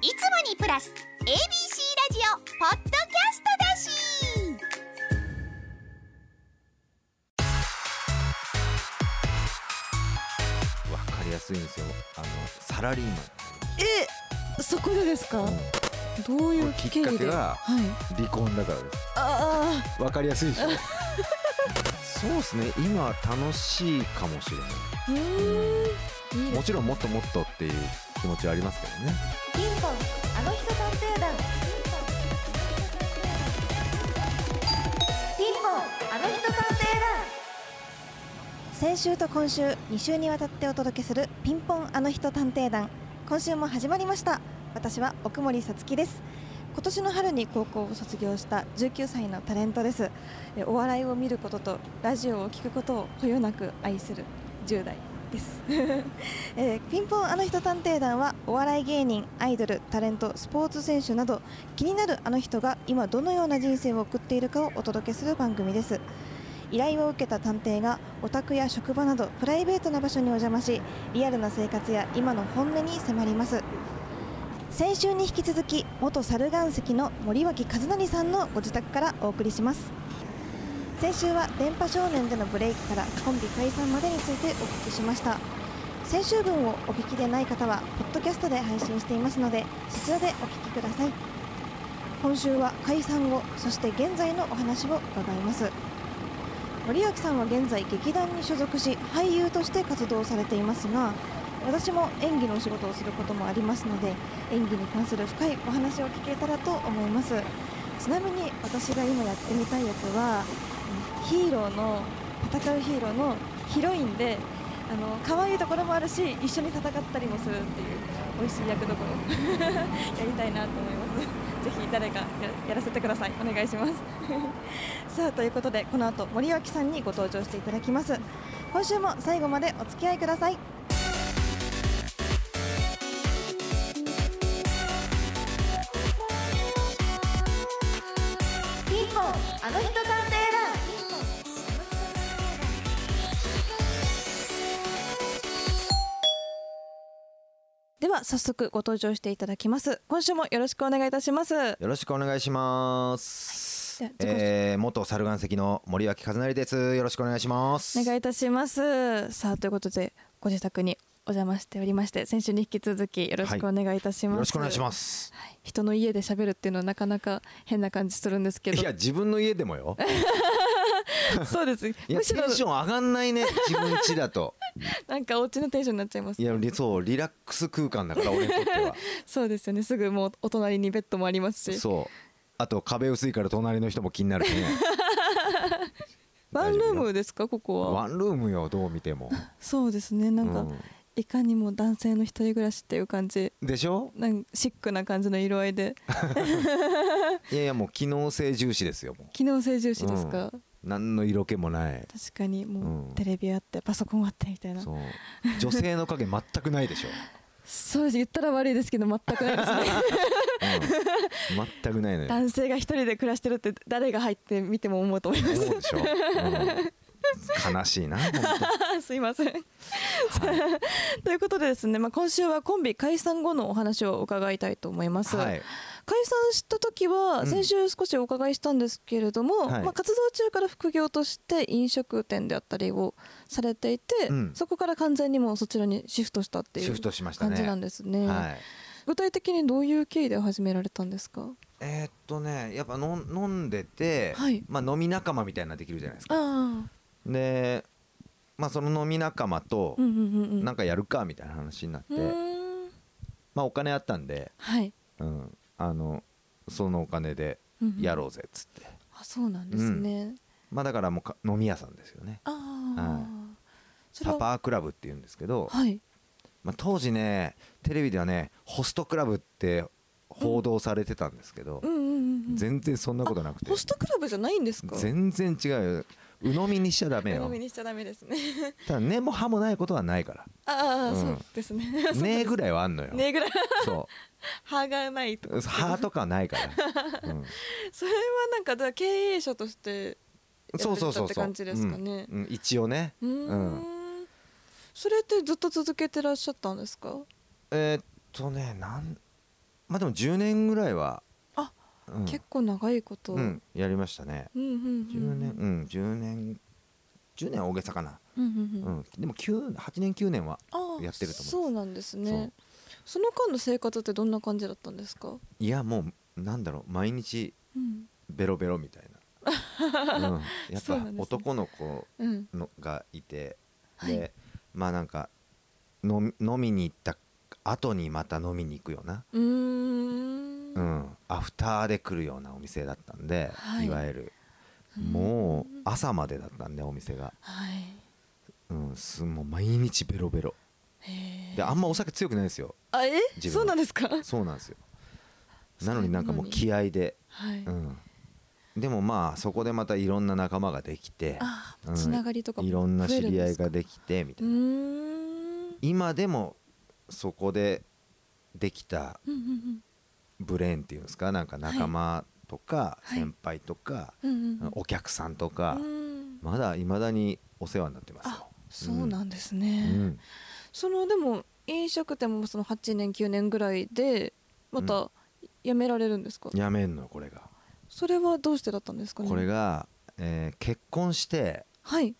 いつもにプラス ABC ラジオポッドキャストだし。わかりやすいんですよ。あのサラリーマン。えそこでですか、うん。どういうきっ経緯で？かけがはい。離婚だからです。あわかりやすいでしょ？そうですね。今は楽しいかもしれない。もちろんもっともっとっていう気持ちはありますけどね先週と今週2週にわたってお届けするピンポンあの人探偵団。今週も始まりました。私は奥森さつきです。今年の春に高校を卒業した19歳のタレントです。えお笑いを見ることとラジオを聞くことをこよなく愛する10代です、えーピンポンあの人探偵団はお笑い芸人アイドルタレントスポーツ選手など気になるあの人が今どのような人生を送っているかをお届けする番組です。依頼を受けた探偵がお宅や職場などプライベートな場所にお邪魔しリアルな生活や今の本音に迫ります。先週に引き続き元猿岩石の森脇和則さんのご自宅からお送りします。先週は電波少年でのブレイクからコンビ解散までについてお聞きしました。先週分をお聞きでない方はポッドキャストで配信していますのでそちらでお聞きください。今週は解散後そして現在のお話を伺います。森脇さんは現在劇団に所属し俳優として活動されていますが私も演技のお仕事をすることもありますので演技に関する深いお話を聞けたらと思います。ちなみに私が今やってみたいやつはヒーローの戦うヒーローのヒロインであの可愛いところもあるし一緒に戦ったりもするっていう美味しい役どころ やりたいなと思います。ぜひ誰かややらせてください。お願いします。さあということでこの後森脇さんにご登場していただきます。今週も最後までお付き合いください。早速ご登場していただきます。今週もよろしくお願いいたします。よろしくお願いします、はい。えー、元猿岩石の森脇和成です。よろしくお願いします。お願いいたします。さあということでご自宅にお邪魔しておりまして先週に引き続きよろしくお願いいたします、よろしくお願いします。はい。人の家で喋るっていうのはなかなか変な感じするんですけど。いや自分の家でもよ そうです。いやむしろ。テンション上がんないね自分家だと。なんかお家のテンションになっちゃいます。いやリそうリラックス空間だから俺にとっては。そうですよね。すぐもうお隣にベッドもありますし。そう。あと壁薄いから隣の人も気になるしね。ワンルームですかここは？ワンルームよどう見ても。そうですね。なんか、ういかにも男性の一人暮らしっていう感じ。でしょ？なんかシックな感じの色合いで。いやいやもう機能性重視ですよもう。機能性重視ですか、何の色気もない。確かにもうテレビあってパソコンあってみたいな。そう。女性の影全くないでしょ、そうです。言ったら悪いですけど全くないですね。うん、全くないのよ。男性が一人で暮らしてるって誰が入って見ても思うと思います。思うでしょ、うん、悲しいな本 すいません。当はい。ということでですね、まあ、今週はコンビ解散後のお話を伺いたいと思います、はい解散した時はうん。先週少しお伺いしたんですけれども、はい。まあ、活動中から副業として飲食店であったりをされていて、うん。そこから完全にもうそちらにシフトしたっていうシフトしましたね。感じなんですね。はい。具体的にどういう経緯で始められたんですか？えーっとねやっぱ飲んでて、はい。まあ、飲み仲間みたいなのできるじゃないですか。で、まあ、その飲み仲間とうんうんうんうん。なんかやるかみたいな話になって、うーん。まあ、お金あったんで、はい。うん、あのそのお金でやろうぜっつって、あそうなんですね、まあ、だからもうか飲み屋さんですよね。ああ、はサパークラブっていうんですけど、はい。まあ、当時ねテレビではねホストクラブって報道されてたんですけど、うん。うんうんうん全然そんなことなくて。ホストクラブじゃないんですか？全然違うよ鵜呑みにしちゃダメよ。飲みにしちゃダメですね。ただ根も葉もないことはないかああ、うん。そうですね。らねぐらいはあんのよ、ねぐらい。そ歯 がないとう歯とかはないから、うん。それはなんかだ経営者としてやそうそうそうって感じですかね。一応ね。うーん。それってずっと続けてらっしゃったんですか？えーっとねなんまあでも10年ぐらいはあ、うん。結構長いこと、うん、やりましたね。うんうんうん10年うん10年10年は大げさかな、うんうんううん。ん、でも9 8年9年はやってると思います。そうなんですね。その間の生活ってどんな感じだったんですか、いやもうなんだろう。毎日うん。ベロベロみたいな、うん、やっぱそうなんですね。男の子うん、のがいて、はい。でまあなんか飲み飲みに行った後にまた飲みに行くような、うーんうん、アフターで来るようなお店だったんで、はい。い、わゆる。うん。もう朝までだったんでお店が、はい。うん、すもう毎日ベロベロ。であんまお酒強くないですよ。あえ？自分そうなんですか？そうなんですよ。なのになんかもう気合で、はい、うん、でもまあそこでまたいろんな仲間ができてつながりとかもいろんな知り合いがでできてみたういな今でもそこでできたブレーンっていうんですか？なんか仲間とかはい。先輩とか、うんうんうん。お客さんとか、うん。まだいまだにお世話になってます。そうなんですうね、ん、そのでも飲食店もその8年9年ぐらいでまた辞められるんですか、やめんのよこれが。それはどうしてだったんですかね？これが、えー結婚してはい。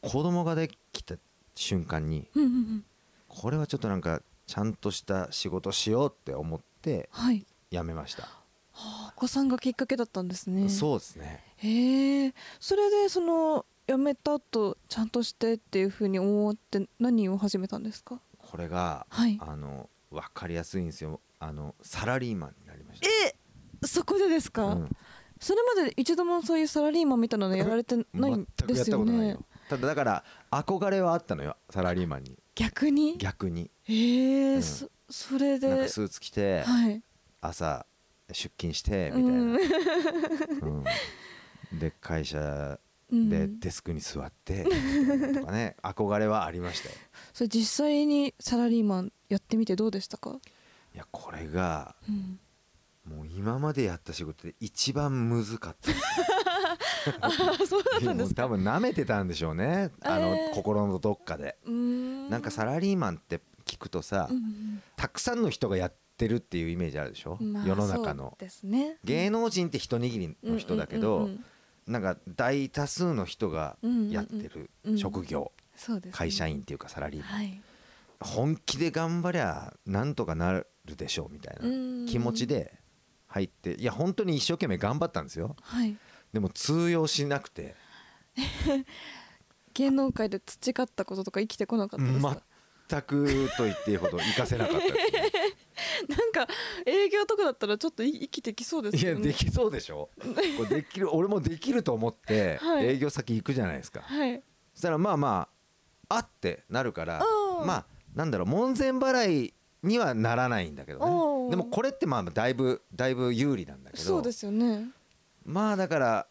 子供ができた瞬間にうんうんうん。これはちょっとなんかちゃんとした仕事しようって思ってはい辞めました。はあお子さんがきっかけだったんですね。そうですね。へえ。それでその辞めた後ちゃんとしてっていうふうに思って何を始めたんですか？これが、はい。あの分かりやすいんですよ。あのサラリーマンになりました。えそこでですか、うん。それまで一度もそういうサラリーマンみたいなのやられてないんですよね。ただだから憧れはあったのよ。サラリーマンに。逆に？逆に。へえ、うん。そそれで？なんかスーツ着てはい朝出勤してみたいな、うん。うんで会社うん。でデスクに座ってとかね。憧れはありましたよ。それ実際にサラリーマンやってみてどうでしたか、いやこれがうん、もう今までやった仕事で一番むずかった。あーそうだっいやもうたんですか？多分舐めてたんでしょうね。あの、えー。心のどっかで。なんかサラリーマンって聞くとさ、うん。たくさんの人がやってるっていうイメージあるでしょ、うんまあ世の中の。ですね。芸能人って一握りの人だけど、うんうんうんうん。なんか大多数の人がやってるうん職業、そうですね。会社員っていうかサラリーマン、はい。本気で頑張りゃなんとかなるでしょうみたいなうん。気持ちで入っていや本当に一生懸命頑張ったんですよ。はい。でも通用しなくて。芸能界で培ったこととか生きてこなかったですか、全くと言っていいほど活かせなかったですね なんか営業とかだったらちょっとい生きてきそうですいやできそうでしょ。これできる俺もできると思ってはい。営業先行くじゃないですか、はい。そしたらまあまああってなるからうん。まあなんだろう門前払いにはならないんだけどうん。ねでもこれってまあだいぶだいぶ有利なんだけど。そうですよね。まあだから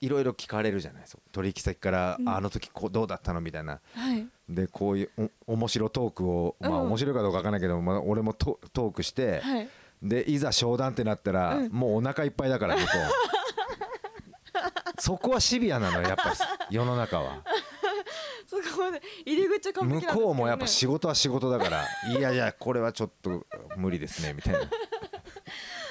いろいろ聞かれるじゃないですか。取引先から、うん。あの時こうどうだったのみたいな。はい。でこういうお面白トークをまあうん面白いかどうかわかんないけど、まあ、俺もトトークして、はい。でいざ商談ってなったら、うん。もうお腹いっぱいだから向こ。う そこはシビアなのよやっぱ世の中は。そこまで入り口は完璧なん向こうもやっぱ仕事は仕事だからいやいやこれはちょっと無理ですねみたいな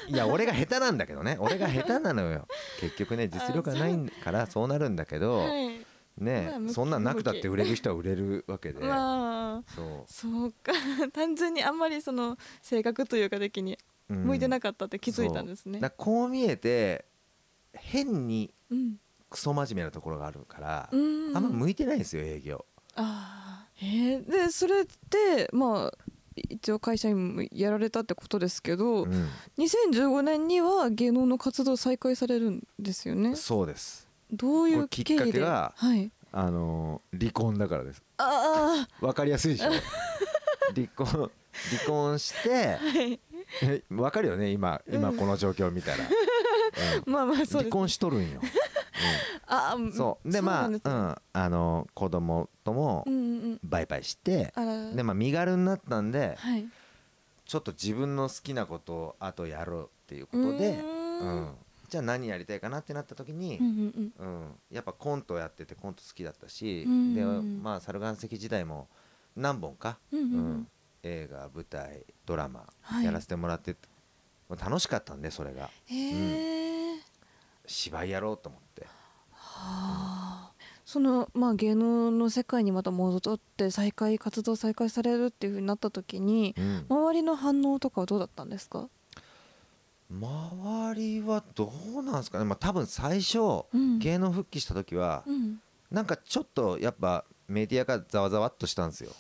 いや俺が下手なんだけどね。俺が下手なのよ。結局ね実力がないからそうなるんだけど、はい。ねまあそんなんなくたって売れる人は売れるわけで、まあ。そそうか。単純にあんまりその性格というか的に向いてなかったって気づいたんですね。そう。だからこう見えて変にうん。クソ真面目なところがあるから、うん。あんま向いてないんですよ営業。ああへえでそれってまあ一応会社員もやられたってことですけど、うん。2015年には芸能の活動再開されるんですよね。そうです。どういうきっかけがはい。あのー離婚だからです。あわかりやすいでしょ？離婚離婚してあはい。えわかるよね？今今この状況見たら、う んまあまあそう離婚しとるんよ、ああうん、そう。でまあね。うん。あの子供ともうんうんうん。バイバイして、でまあ身軽になったんではい。ちょっと自分の好きなことをあとやろうっていうことでううーん。ん、じゃあ何やりたいかなってなった時にうん、うんうん。やっぱコントやっててコント好きだったし、うんでまあ猿岩石時代も何本か、うんうんうん。うん。映画舞台ドラマはい。やらせてもらって楽しかったんでそれが。へえ、芝居やろうと思って。はあそのまあ芸能の世界にまた戻って再開活動再開されるっていうふうになった時にうん。周りの反応とかはどうだったんですか、周りはどうなんですかね。まあ多分最初うん。芸能復帰した時はうん。なんかちょっとやっぱメディアがざわざわっとしたんですよ。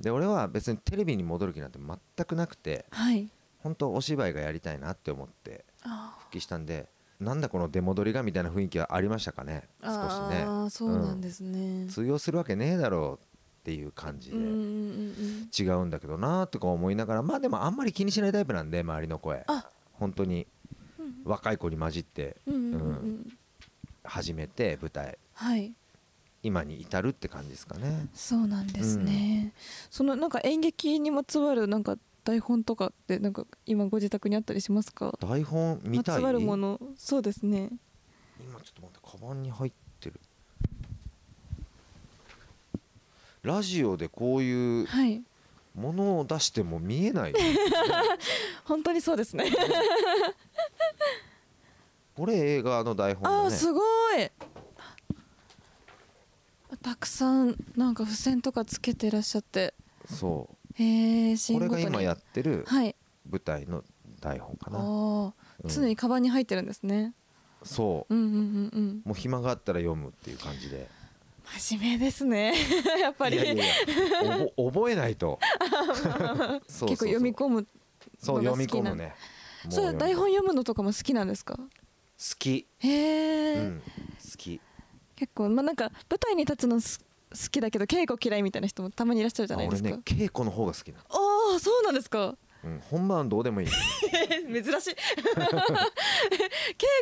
で俺は別にテレビに戻る気なんて全くなくてはい。本当お芝居がやりたいなって思ってあ復帰したんでなんだこの出戻りがみたいな雰囲気はありましたかね？少しね。あーそうなんですね、通用するわけねえだろうっていう感じで。うんうんうん違うんだけどなとか思いながらまあでもあんまり気にしないタイプなんで周りの声。あ。本当にうん若い子に混じってうんうんうんううん。始めて舞台。はい。今に至るって感じですかね。そうなんですね、そのなんか演劇にまつわるなんか台本とかってなんか今ご自宅にあったりしますか？台本見たい？まつわるもの。そうですね。今ちょっと待ってカバンに入ってる。ラジオでこういうはい。ものを出しても見えない 本当にそうですね。これ映画の台本だね。あーすごい。たくさんなんか付箋とかつけてらっしゃって。そへえうこれが今やってるはい。舞台の台本かな、ああうん。常にカバンに入ってるんですね。そう。うんうんうんうん。もう暇があったら読むっていう感じで。真面目ですね。やっぱり。いやいや覚えないと。結構読み込むそう読みのが好きな。込むね。それ読み込む。台本読むのとかも好きなんですか？好き、へえ、うん、好き。結構まあなんか舞台に立つのす好きだけど稽古嫌いみたいな人もたまにいらっしゃるじゃないですか、あ俺ね稽古の方が好きなの、ああそうなんですか。うん、本番はどうでもいい。珍しい稽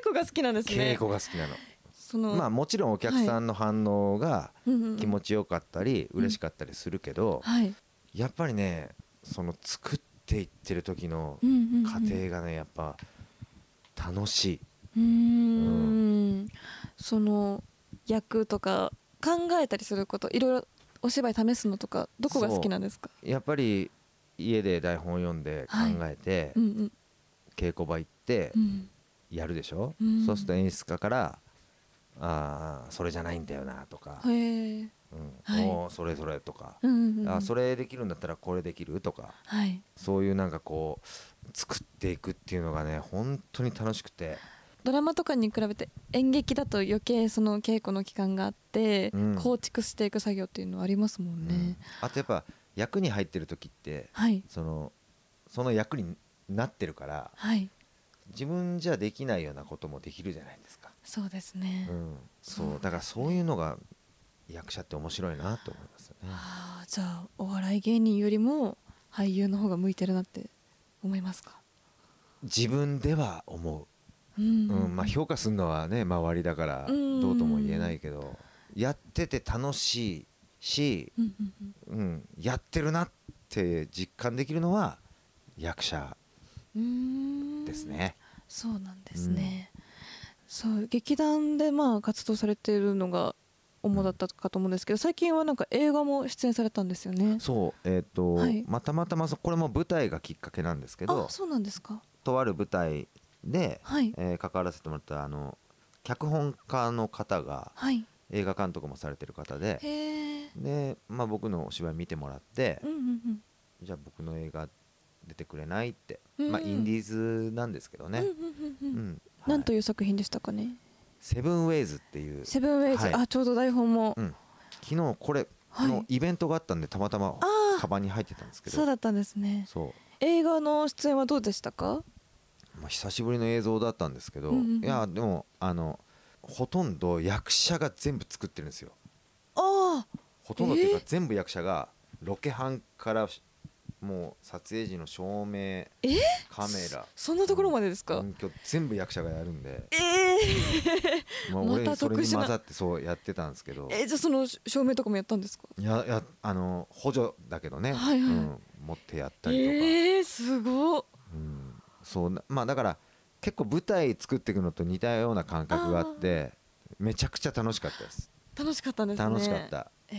古が好きなんですね。稽古が好きなの。そのまあもちろんお客さんの反応が気持ちよかったり嬉しかったりするけどはい。やっぱりねその作っていってる時の過程がねやっぱ楽しい、うーん。その役とか考えたりすることいろいろお芝居試すのとかどこが好きなんですか？やっぱり家で台本読んで考えて、うんうん。稽古場行ってうん。やるでしょ、うん。そうすると演出家から「ああそれじゃないんだよな」とかへえ「うん。はいおーそれそれ」とかうんうんうんあそれできるんだったらこれできる？とかはい。そういうなんかこう作っていくっていうのがね本当に楽しくてドラマとかに比べて演劇だと余計その稽古の期間があって、うん。構築していく作業っていうのはありますもんね、うん。あとやっぱ役に入ってる時ってはい。そのその役になってるからはい。自分じゃできないようなこともできるじゃないですか、そうですね、うん、そう。だからそういうのが役者って面白いなと思いますよね。ああじゃあお笑い芸人よりも俳優の方が向いてるなって思いますか？自分では思う。んう、うんまあ、評価するのはね周りだからうん。どうとも言えないけどやってて楽しいし、うんうんうん。うん、やってるなって実感できるのは役者うーん。ですね。そうなんですね、そう劇団でまあ活動されているのが主だったかと思うんですけど最近はなんか映画も出演されたんですよね。そうえっ、と、はい。まあたまたまそこれも舞台がきっかけなんですけどあそうなんですか。とある舞台で、はい。えー関わらせてもらったあの脚本家の方がはい。映画監督もされてる方でで、まあ、僕のお芝居見てもらって、うんうんうん。じゃあ僕の映画出てくれないって、うんまあインディーズなんですけどね、なんとはい。いう作品でしたかね？セブンウェイズっていう。セブンウェイズ、はい。あちょうど台本も、うん、昨日これはい。のイベントがあったんでたまたまあカバンに入ってたんですけど。そうだったんですね。そう。映画の出演はどうでしたか？まあ、久しぶりの映像だったんですけど、うんうんうん。いやでもあのほとんど役者が全部作ってるんですよ。ああ。ほとんどっていうかえー。全部役者がロケハンからしもう撮影時の照明え？カメラそんなところまでですか、全部役者がやるんで、え まあ、また俺それに混ざってそうやってたんですけど。ー、えじゃあその照明とかもやったんですか？いやいやあの補助だけどね、はいはい。うん、持ってやったりとか、えー、すそうなまあだから結構舞台作っていくのと似たような感覚があってめちゃくちゃ楽しかったです。楽しかったんですね。楽しかった、え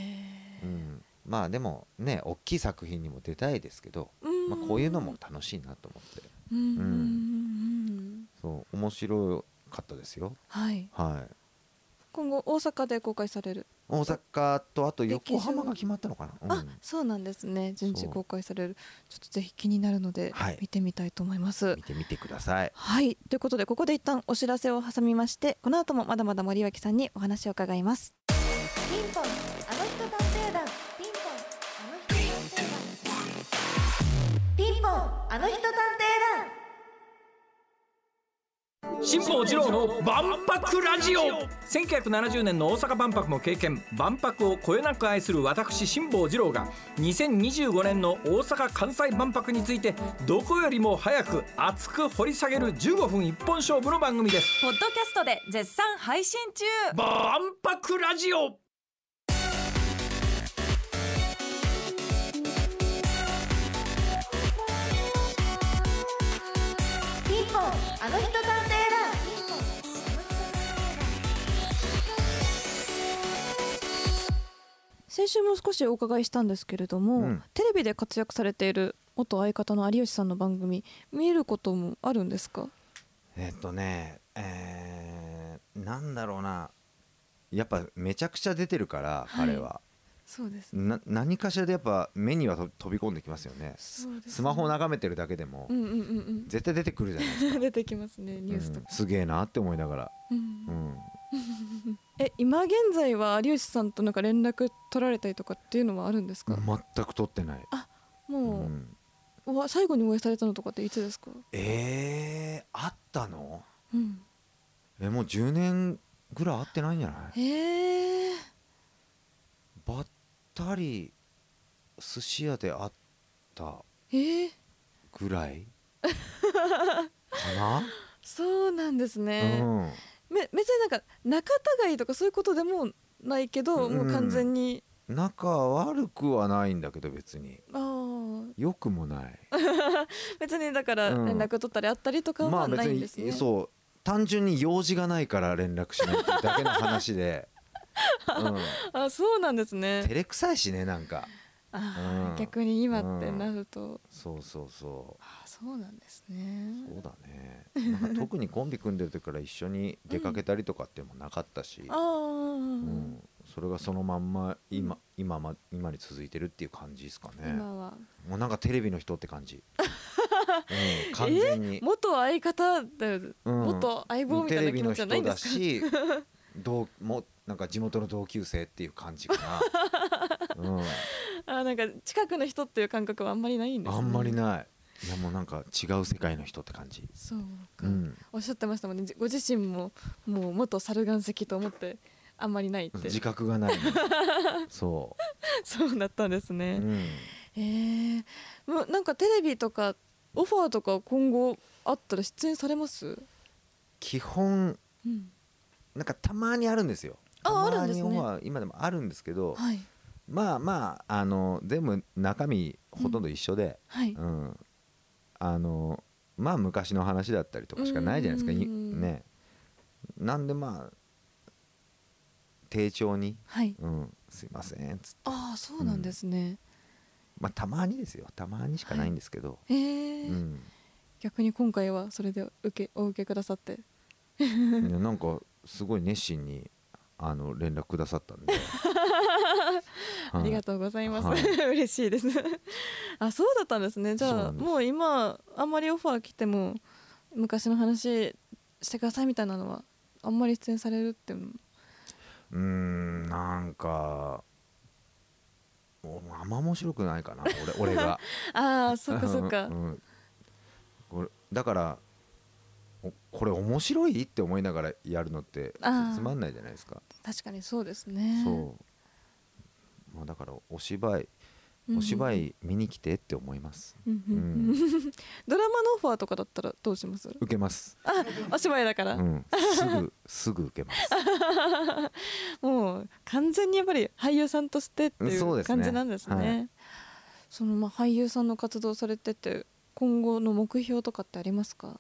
ー。うん、まあでもね大きい作品にも出たいですけど、うん。まあ、こういうのも楽しいなと思って。うん。うん。そう面白かったですよ。はい。はい。今後大阪で公開される大阪とあと横浜が決まったのかな、あそうなんですね。順次公開される。ちょっとぜひ気になるのではい。見てみたいと思います。見てみてください。はい。ということでここで一旦お知らせを挟みましてこの後もまだまだ森脇さんにお話を伺います。ピンポンあの人探偵団。ピンポンあの人探偵団。ピンポンあの人探偵団辛坊治郎の万博ラジオ。1970年の大阪万博も経験。万博をこよなく愛する私辛坊治郎が2025年の大阪・関西万博についてどこよりも早く熱く掘り下げる15分一本勝負の番組です。ポッドキャストで絶賛配信中。万博ラジオ先週も少しお伺いしたんですけれども、うん。テレビで活躍されている元相方の有吉さんの番組見ることもあるんですか？えっとねえー、なんだろうな。やっぱめちゃくちゃ出てるから、はい彼はそうです、な何かしらでやっぱ目には飛び込んできますよね、ね、スマホを眺めてるだけでも、うんうんうん、絶対出てくるじゃないですか。出てきますねニュースとか、うん、すげえなって思いながら、うん。え今現在は有吉さんとなんか連絡取られたりとかっていうのはあるんですか？全く取ってない。あもう、うん、最後に応援されたのとかっていつですか？えー、あったの、うん、えもう10年ぐらい会ってないんじゃない？えー。2人寿司屋で会ったぐらい？かな、そうなんですね、うん、め別になんか仲違いとかそういうことでもないけど、もう完全に。仲悪くはないんだけど別に。ああよくもない。別にだから連絡取ったりあったりとかはないんですね、まあ、別にそう単純に用事がないから連絡しないだけの話で。うあそうなんですん、ね。照れくさいしねなんか。あー、うん。逆に今ってなると、そうそうそあそうなんですね。うそうだね。なんか特にコンビ組んでる時から一緒に出かけたりとかってもなかったし、ああ、うん。それがそのまんま今,、今ま今に続いてるっていう感じですかね。今は。もうなんかテレビの人って感じ、うん、完全に、元相方でうん。元相棒みたいな気持ちじゃないんですか、テレビの人だし 同もなんか地元の同級生っていう感じかな、うん、あなんか近くの人っていう感覚はあんまりないんですね。あんまりない。いやもうなんか違う世界の人って感じ、そうか、うん、おっしゃってましたもんね。じご自身ももう元猿岩石と思ってあんまりないって。自覚がないの そそうだったんですう、ね、うん、へえもうなんかテレビとかオファーとか今後あったら出演されます、基本うん、なんかたまにあるんですよあたまにあるんですね。オファー今でもあるんですけどはい。まあまああの全部中身ほとんど一緒で、はい、うん。あのまあ昔の話だったりとかしかないじゃないですか。いうんね。なんでまあ丁重にはい「うん、すいません」つって。ああそうなんですね、まあたまにですよ。たまにしかないんですけど、へえ、うん、逆に今回はそれで受けお受けくださって。なんかすごい熱心にあの連絡くださったんで。ありがととうございます、はい。嬉しいです。あそうだったんですね。じゃあもう今あんまりオファー来ても昔の話してくださいみたいなのはあんまり出演されるっていうんなんかおあんま面白くないかな俺俺が。ああそっかそっか、うん。これだからおこれ面白い？って思いながらやるのってつまんないじゃないですか。確かにそうですね。そう、まあ、だからお芝居うん。お芝居見に来てって思います、うんうんうん。ドラマのオファーとかだったらどうします？受けます、あお芝居だから、うん、すぐすぐ受けます。もう完全にやっぱり俳優さんとしてっていう感じなんですね。そのまあ俳優さんの活動されてて今後の目標とかってありますか？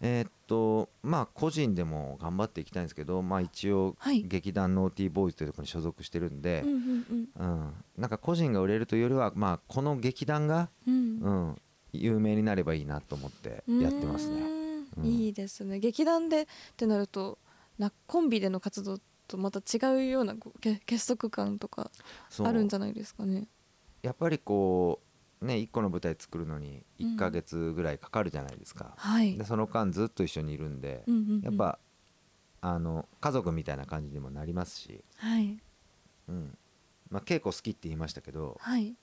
えーっとまあ個人でも頑張っていきたいんですけどまあ一応はい。劇団ノーティーボーイズというところに所属してるんでうん、うんうん。なんか個人が売れるというよりはまあこの劇団が、うん。うんうん、有名になればいいなと思ってやってますね。うーん。うん。いいですね。劇団でってなるとなコンビでの活動とまた違うような結束感とかあるんじゃないですかね。やっぱりこうね1個の舞台作るのに1ヶ月ぐらいかかるじゃないですか。はい。でその間ずっと一緒にいるんで、うんうんうん。やっぱあの家族みたいな感じにもなりますし、はい。うん。まあ、稽古好きって言いましたけど、はい、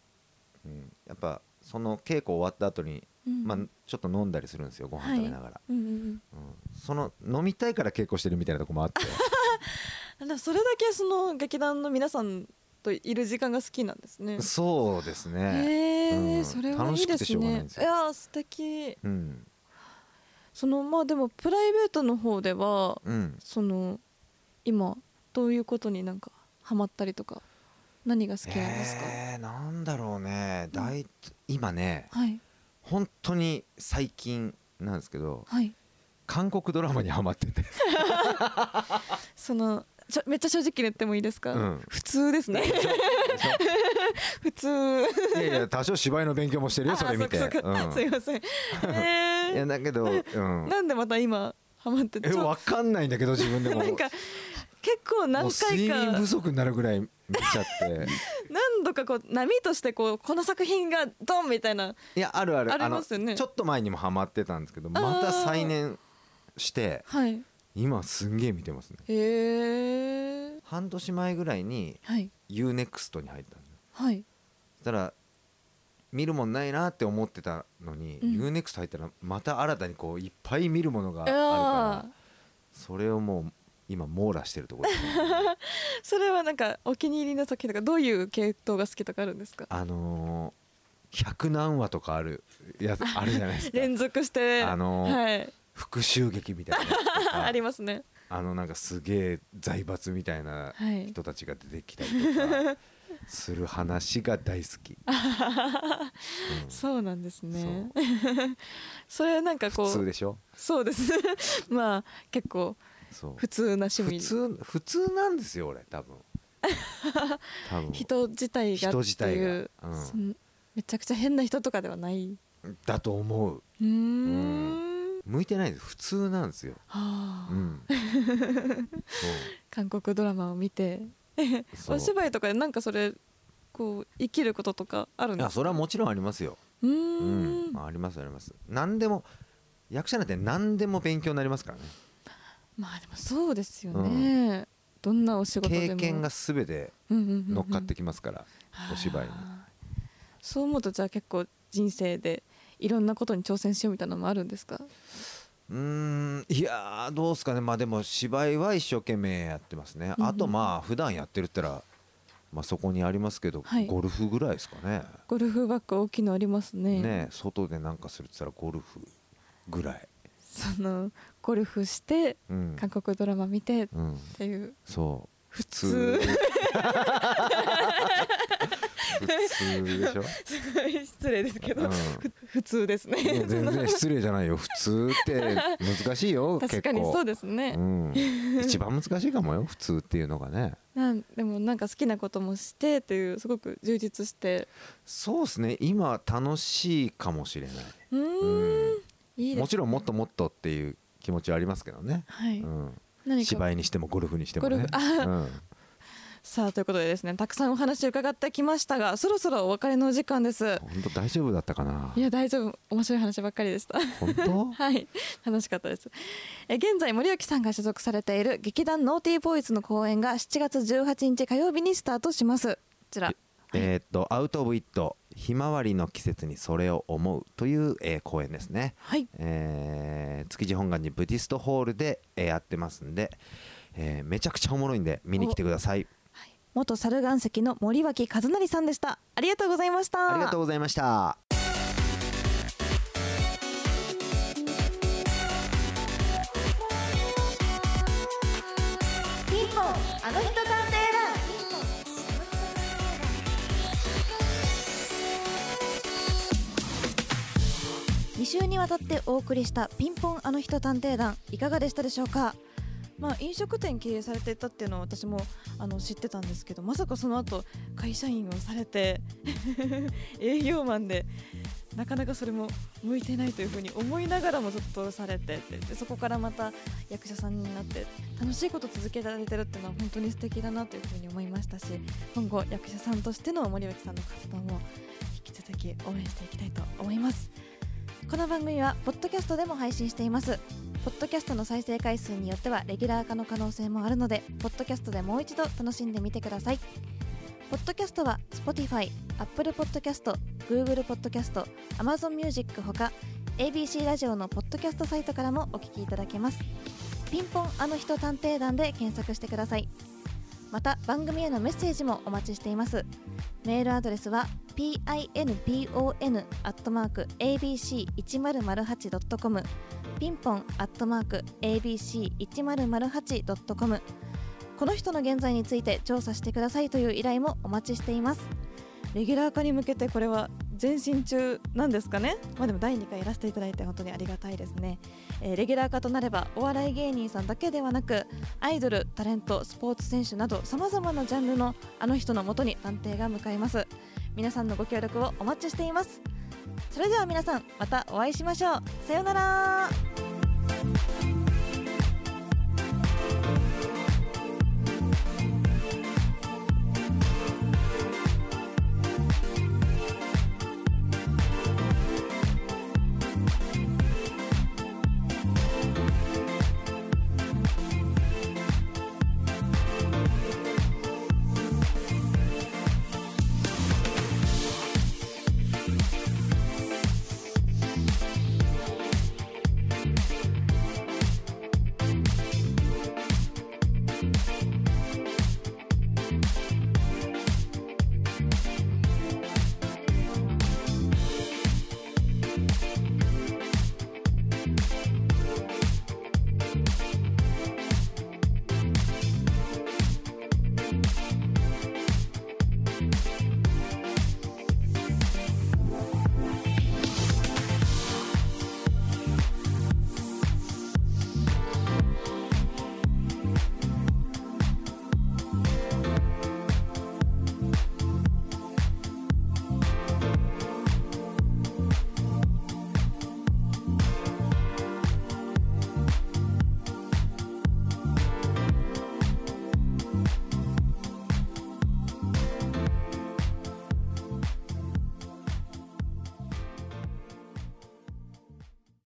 うん、やっぱその稽古終わった後に、うん。まあ、ちょっと飲んだりするんですよご飯食べながら、うんうんうん。うん、その飲みたいから稽古してるみたいなとこもあって。それだけその劇団の皆さんといる時間が好きなんですね。そうですね、へえ、うん。それはいいですね。いすよ。いやー素敵。うん。そのまあでもプライベートの方ではうん、その今どういうことになんかハマったりとか何が好きなんですか、えー、なんだろうね。大今ねはい。本当に最近なんですけどはい。韓国ドラマにハマってて、そのちょめっちゃ正直に言ってもいいですか、うん。普通ですね。普通。いやいや多少芝居の勉強もしてるよそれ見て、すいません、いえやだけど、うん。なんでまた今ハマってえちょわかんないんだけど自分でも。なんか結構何回か。眠不足になるぐらい見ちゃって。何度かこう波としてこうこの作品がドンみたいな。いやあるある。ありますよね。のちょっと前にもハマってたんですけどまた再燃してはい今すんげえ見てますね。へえ半年前ぐらいにはい。UNEXT に入ったんですよ。はい。そしたら見るもんないなって思ってたのに、うん。UNEXT 入ったらまた新たにこういっぱい見るものがあるあからそれをもう今網羅してるところ それはなんかお気に入りの作品とかどういう系統が好きとかあるんですか？あのー、100何話とかあるやつあるじゃないですか。連続して。あのーはい復讐劇みたいな ありますね。あのなんかすげえ財閥みたいなはい。人たちが出てきたりとか する話が大好き、うん。そうなんですね。それなんかこう普通でしょ？そうです。まあ結構普通な趣味。普通普通なんですよ俺多分。多分。人自体がっていう人自体が。うん。めちゃくちゃ変な人とかではない。だと思う。うーん向いてないです。普通なんですよ、はあ。うん、韓国ドラマを見て。お芝居とかでなんかそれこう生きることとかあるんですかそれはもちろんありますよ、うん。ん、ありますあります。何でも役者なんて何でも勉強になりますからね。まあでもそうですよね、どんなお仕事でも。経験が全て乗っかってきますから、お芝居に。はあそう思うとじゃあ結構人生でいろんなことに挑戦しようみたいなのもあるんですか？うーんいやーどうですかね。まあでも芝居は一生懸命やってますね、うんうんあとまあ普段やってるったら、まあ、そこにありますけど、はい。ゴルフぐらいですかね。ゴルフバッグ大きいのありますね。ね外でなんかするって言ったらゴルフぐらい、そのゴルフしてうん。韓国ドラマ見てっうん、ていう。そう。普通 普通でしょ、失礼ですけど、うん。ふ普通ですね。全然失礼じゃないよ。普通って難しいよ 確かにそうですね、うん、一番難しいかもよ普通っていうのがね。なんでもなんか好きなこともしてっていうすごく充実して。そうですね。今楽しいかもしれない。もちろんもっともっとっていう気持ちはありますけどね、はい、うん、芝居にしてもゴルフにしてもね。うん、さあということでですねたくさんお話伺ってきましたがそろそろお別れのお時間です。本当大丈夫だったかな？いや大丈夫。面白い話ばっかりでした。本当？はい。楽しかったです。え現在森脇さんが所属されている劇団ノーティーボーイズの公演が7月18日火曜日にスタートします。こちら。えーっと「アウト・オブ・イットひまわりの季節にそれを思う」という、えー公演ですね、はい。えー築地本願寺ブディストホールで、えーやってますんで、えーめちゃくちゃおもろいんで見に来てください元猿岩石の森脇和成さんでした。ありがとうございました。ありがとうございました。ピンポンあの人探偵団。2週にわたってお送りしたピンポンあの人探偵団いかがでしたでしょうか？まあ飲食店経営されていたっていうのは私もあの知ってたんですけどまさかその後会社員をされて 営業マンでなかなかそれも向いてないというふうに思いながらもずっとされててでそこからまた役者さんになって楽しいこと続けられてるっていうのは本当に素敵だなというふうに思いましたし今後役者さんとしての森脇さんの活動も引き続き応援していきたいと思います。この番組はポッドキャストでも配信しています。ポッドキャストの再生回数によってはレギュラー化の可能性もあるのでポッドキャストでもう一度楽しんでみてください。ポッドキャストは Spotify、Apple Podcast、Google Podcast、Amazon Music ほか ABC ラジオのポッドキャストサイトからもお聞きいただけます。ピンポンあの人探偵団で検索してください。また番組へのメッセージもお待ちしています。メールアドレスは pinpon.abc1008.com ピンポン .abc1008.com この人の現在について調査してくださいという依頼もお待ちしています。レギュラー化に向けてこれは前進中なんですかね？まあでも第2回やらせていただいて本当にありがたいですね、えーレギュラー化となればお笑い芸人さんだけではなくアイドルタレントスポーツ選手などさまざまなジャンルのあの人のもとに探偵が向かいます。皆さんのご協力をお待ちしています。それでは皆さんまたお会いしましょう。さようなら。